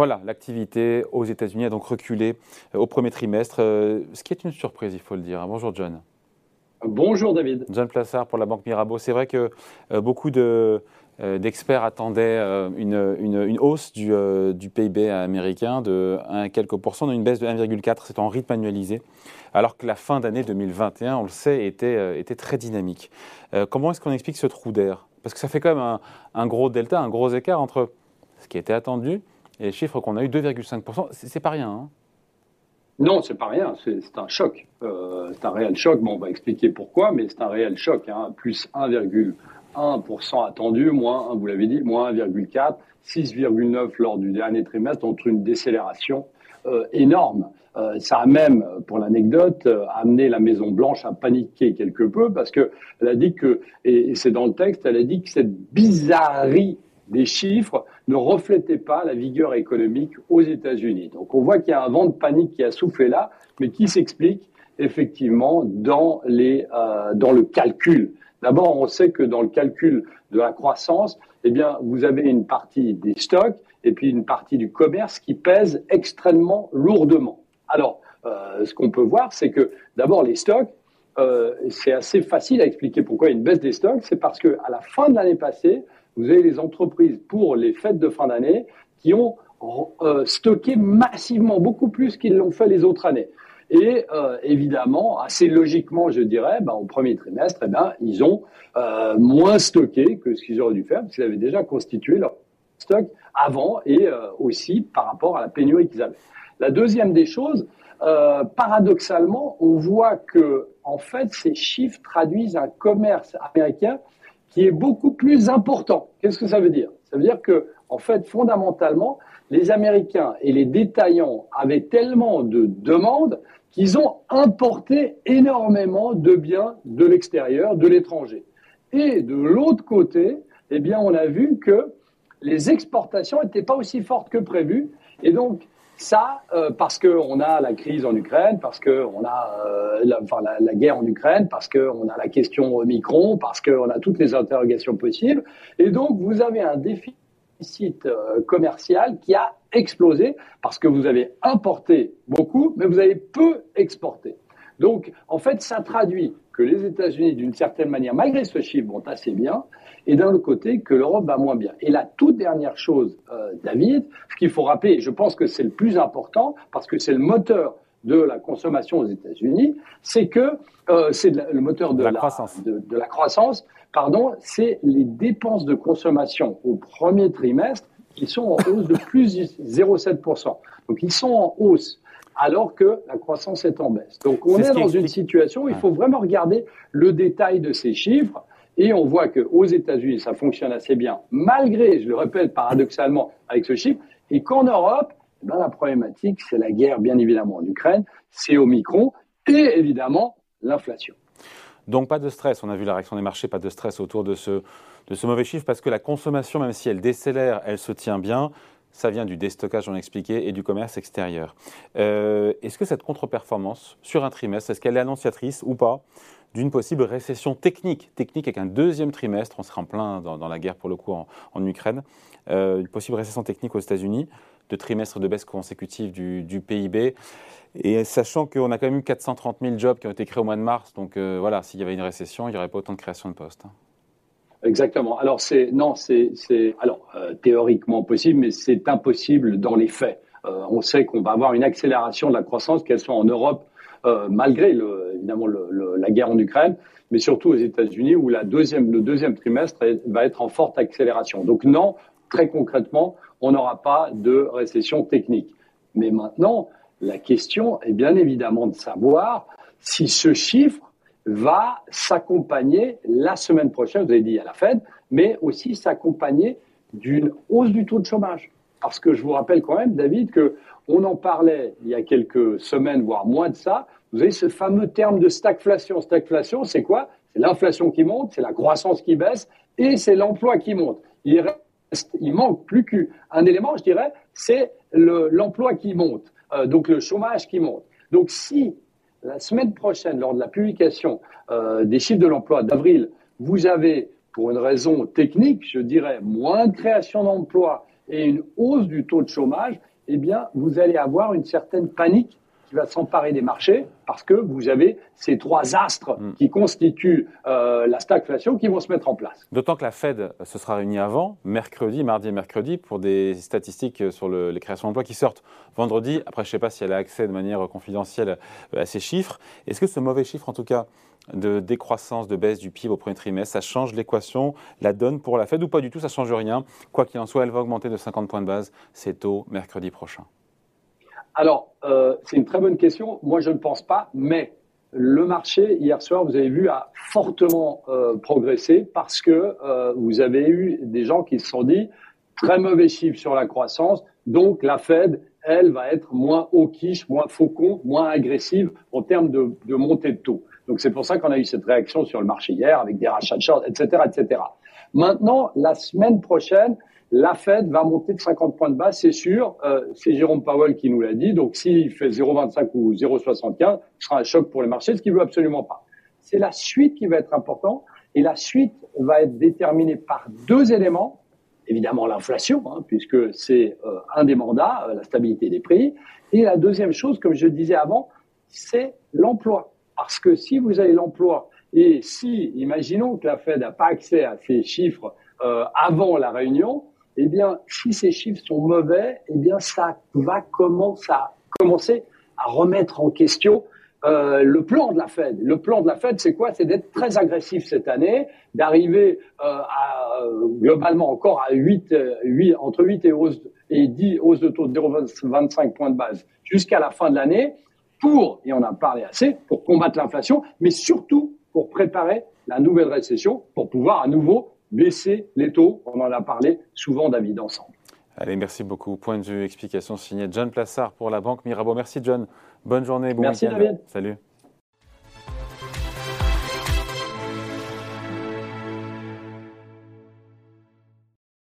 Voilà, l'activité aux États-Unis a donc reculé au premier trimestre, ce qui est une surprise, il faut le dire. Bonjour John. Bonjour David. John Plassard pour la Banque Mirabeau. C'est vrai que beaucoup de, d'experts attendaient une, une, hausse du, du, PIB américain de 1 quelques pourcents, une baisse de 1,4, c'est en rythme annualisé, alors que la fin d'année 2021, on le sait, était, était très dynamique. comment est-ce qu'on explique ce trou d'air? Parce que ça fait quand même un, un, gros delta, un gros écart entre ce qui était attendu et les chiffres qu'on a eu, 2,5%. C'est pas rien. Hein non, c'est pas rien, c'est un choc. Euh, c'est un réel choc. Bon, on va expliquer pourquoi, mais c'est un réel choc. Hein. Plus 1,1% attendu, moins, vous l'avez dit, moins 1,4, 6,9 lors du dernier trimestre, entre une décélération euh, énorme. Euh, ça a même, pour l'anecdote, amené la Maison Blanche à paniquer quelque peu parce que elle a dit que, et c'est dans le texte, elle a dit que cette bizarrerie des chiffres ne reflétaient pas la vigueur économique aux États-Unis. Donc on voit qu'il y a un vent de panique qui a soufflé là, mais qui s'explique effectivement dans, les, euh, dans le calcul. D'abord, on sait que dans le calcul de la croissance, eh bien, vous avez une partie des stocks et puis une partie du commerce qui pèse extrêmement lourdement. Alors, euh, ce qu'on peut voir, c'est que d'abord les stocks, euh, c'est assez facile à expliquer pourquoi une baisse des stocks. C'est parce que à la fin de l'année passée, vous avez les entreprises pour les fêtes de fin d'année qui ont euh, stocké massivement, beaucoup plus qu'ils l'ont fait les autres années. Et euh, évidemment, assez logiquement, je dirais, ben, au premier trimestre, eh ben, ils ont euh, moins stocké que ce qu'ils auraient dû faire, parce qu'ils avaient déjà constitué leur stock avant et aussi par rapport à la pénurie qu'ils avaient. La deuxième des choses, paradoxalement, on voit que en fait, ces chiffres traduisent un commerce américain qui est beaucoup plus important. Qu'est-ce que ça veut dire? Ça veut dire que, en fait, fondamentalement, les Américains et les détaillants avaient tellement de demandes qu'ils ont importé énormément de biens de l'extérieur, de l'étranger. Et de l'autre côté, eh bien, on a vu que les exportations n'étaient pas aussi fortes que prévu. Et donc, ça, euh, parce qu'on a la crise en Ukraine, parce qu'on a euh, la, guerre en Ukraine, parce qu'on a la question Omicron, parce qu'on a toutes les interrogations possibles. Et donc, vous avez un déficit euh, commercial qui a explosé parce que vous avez importé beaucoup, mais vous avez peu exporté. Donc, en fait, ça traduit que les États-Unis, d'une certaine manière, malgré ce chiffre, vont assez bien, et d'un autre côté que l'Europe va moins bien. Et la toute dernière chose, euh, David, ce qu'il faut rappeler, et je pense que c'est le plus important, parce que c'est le moteur de la consommation aux États-Unis, c'est que euh, c'est le moteur de, la, croissance. De, de la croissance, pardon, c'est les dépenses de consommation au premier trimestre qui sont en hausse de plus 0,7%. Donc ils sont en hausse alors que la croissance est en baisse. Donc on est, dans une situation où il faut vraiment regarder le détail de ces chiffres et on voit qu'aux États-Unis, ça fonctionne assez bien, malgré, je le répète paradoxalement avec ce chiffre, et qu'en Europe, eh ben, la problématique, c'est la guerre, bien évidemment, en Ukraine, c'est Omicron, et évidemment, l'inflation. Donc pas de stress, on a vu la réaction des marchés, pas de stress autour de ce, de ce mauvais chiffre, parce que la consommation, même si elle décélère, elle se tient bien. Ça vient du déstockage, on expliqué, et du commerce extérieur. Euh, est-ce que cette contre-performance sur un trimestre, est-ce qu'elle est annonciatrice ou pas d'une possible récession technique, technique avec un deuxième trimestre, on sera en plein dans, la guerre pour le coup en, Ukraine, euh, une possible récession technique aux États-Unis, de trimestres de baisse consécutive du, PIB, et sachant qu'on a quand même eu 430 000 jobs qui ont été créés au mois de mars, donc euh, voilà, s'il y avait une récession, il n'y aurait pas autant de création de postes. Hein. Exactement. Alors c'est non, c'est alors euh, théoriquement possible, mais c'est impossible dans les faits. on sait qu'on va avoir une accélération de la croissance, qu'elle soit en Europe euh, malgré évidemment la guerre en Ukraine, mais surtout aux États-Unis où le deuxième trimestre va être en forte accélération. Donc non, très concrètement, on n'aura pas de récession technique. Mais maintenant, la question est bien évidemment de savoir si ce chiffre va s'accompagner la semaine prochaine, vous avez dit à la Fed, mais aussi s'accompagner d'une hausse du taux de chômage. Parce que je vous rappelle quand même, David, que on en parlait il y a quelques semaines, voire moins de ça. Vous avez ce fameux terme de stagflation. Stagflation, c'est quoi? C'est l'inflation qui monte, c'est la croissance qui baisse et c'est l'emploi qui monte. Il, manque plus qu'un élément, je dirais, c'est l'emploi qui monte, euh, donc le chômage qui monte. Donc si la semaine prochaine, lors de la publication euh, des chiffres de l'emploi d'avril, vous avez, pour une raison technique, je dirais, moins de création d'emplois et une hausse du taux de chômage, eh bien, vous allez avoir une certaine panique qui va s'emparer des marchés parce que vous avez ces trois astres mm. qui constituent euh, la stagflation qui vont se mettre en place. D'autant que la Fed se sera réunie avant, mercredi, mardi et mercredi, pour des statistiques sur les créations d'emplois qui sortent vendredi. Après, je ne sais pas si elle a accès de manière confidentielle à ces chiffres. Est-ce que ce mauvais chiffre, en tout cas, de décroissance, de baisse du PIB au premier trimestre, ça change l'équation, la donne pour la Fed ou pas du tout, ça ne change rien? Quoi qu'il en soit, elle va augmenter de 50 points de base, c'est au mercredi prochain. Alors, euh, c'est une très bonne question. Moi, je ne pense pas, mais le marché, hier soir, vous avez vu, a fortement euh, progressé parce que euh, vous avez eu des gens qui se sont dit très mauvais chiffre sur la croissance, donc la Fed, elle, va être moins au quiche, moins faucon, moins agressive en termes de, montée de taux. Donc c'est pour ça qu'on a eu cette réaction sur le marché hier avec des rachats de short, etc., etc. Maintenant, la semaine prochaine, la Fed va monter de 50 points de base, c'est sûr. Euh, c'est Jérôme Powell qui nous l'a dit. Donc, s'il fait 0,25 ou 0,75, ce sera un choc pour les marchés, ce qu'il veut absolument pas. C'est la suite qui va être importante. Et la suite va être déterminée par deux éléments. Évidemment, l'inflation, hein, puisque c'est euh, un des mandats, euh, la stabilité des prix. Et la deuxième chose, comme je disais avant, c'est l'emploi. Parce que si vous avez l'emploi et si, imaginons que la Fed n'a pas accès à ces chiffres avant la réunion, eh bien, si ces chiffres sont mauvais, eh bien, ça va commencer à, remettre en question euh, le plan de la Fed. Le plan de la Fed, c'est quoi? C'est d'être très agressif cette année, d'arriver euh, à euh, globalement encore à 8, 8 entre 8 et, et 10 hausses de taux de 0,25 points de base jusqu'à la fin de l'année pour, et on en a parlé assez, pour combattre l'inflation, mais surtout pour préparer la nouvelle récession, pour pouvoir à nouveau baisser les taux. On en a parlé souvent, David, ensemble. Allez, merci beaucoup. Point de vue, explication signée John Plassard pour la Banque Mirabeau. Merci, John. Bonne journée, bon merci, David. Salut.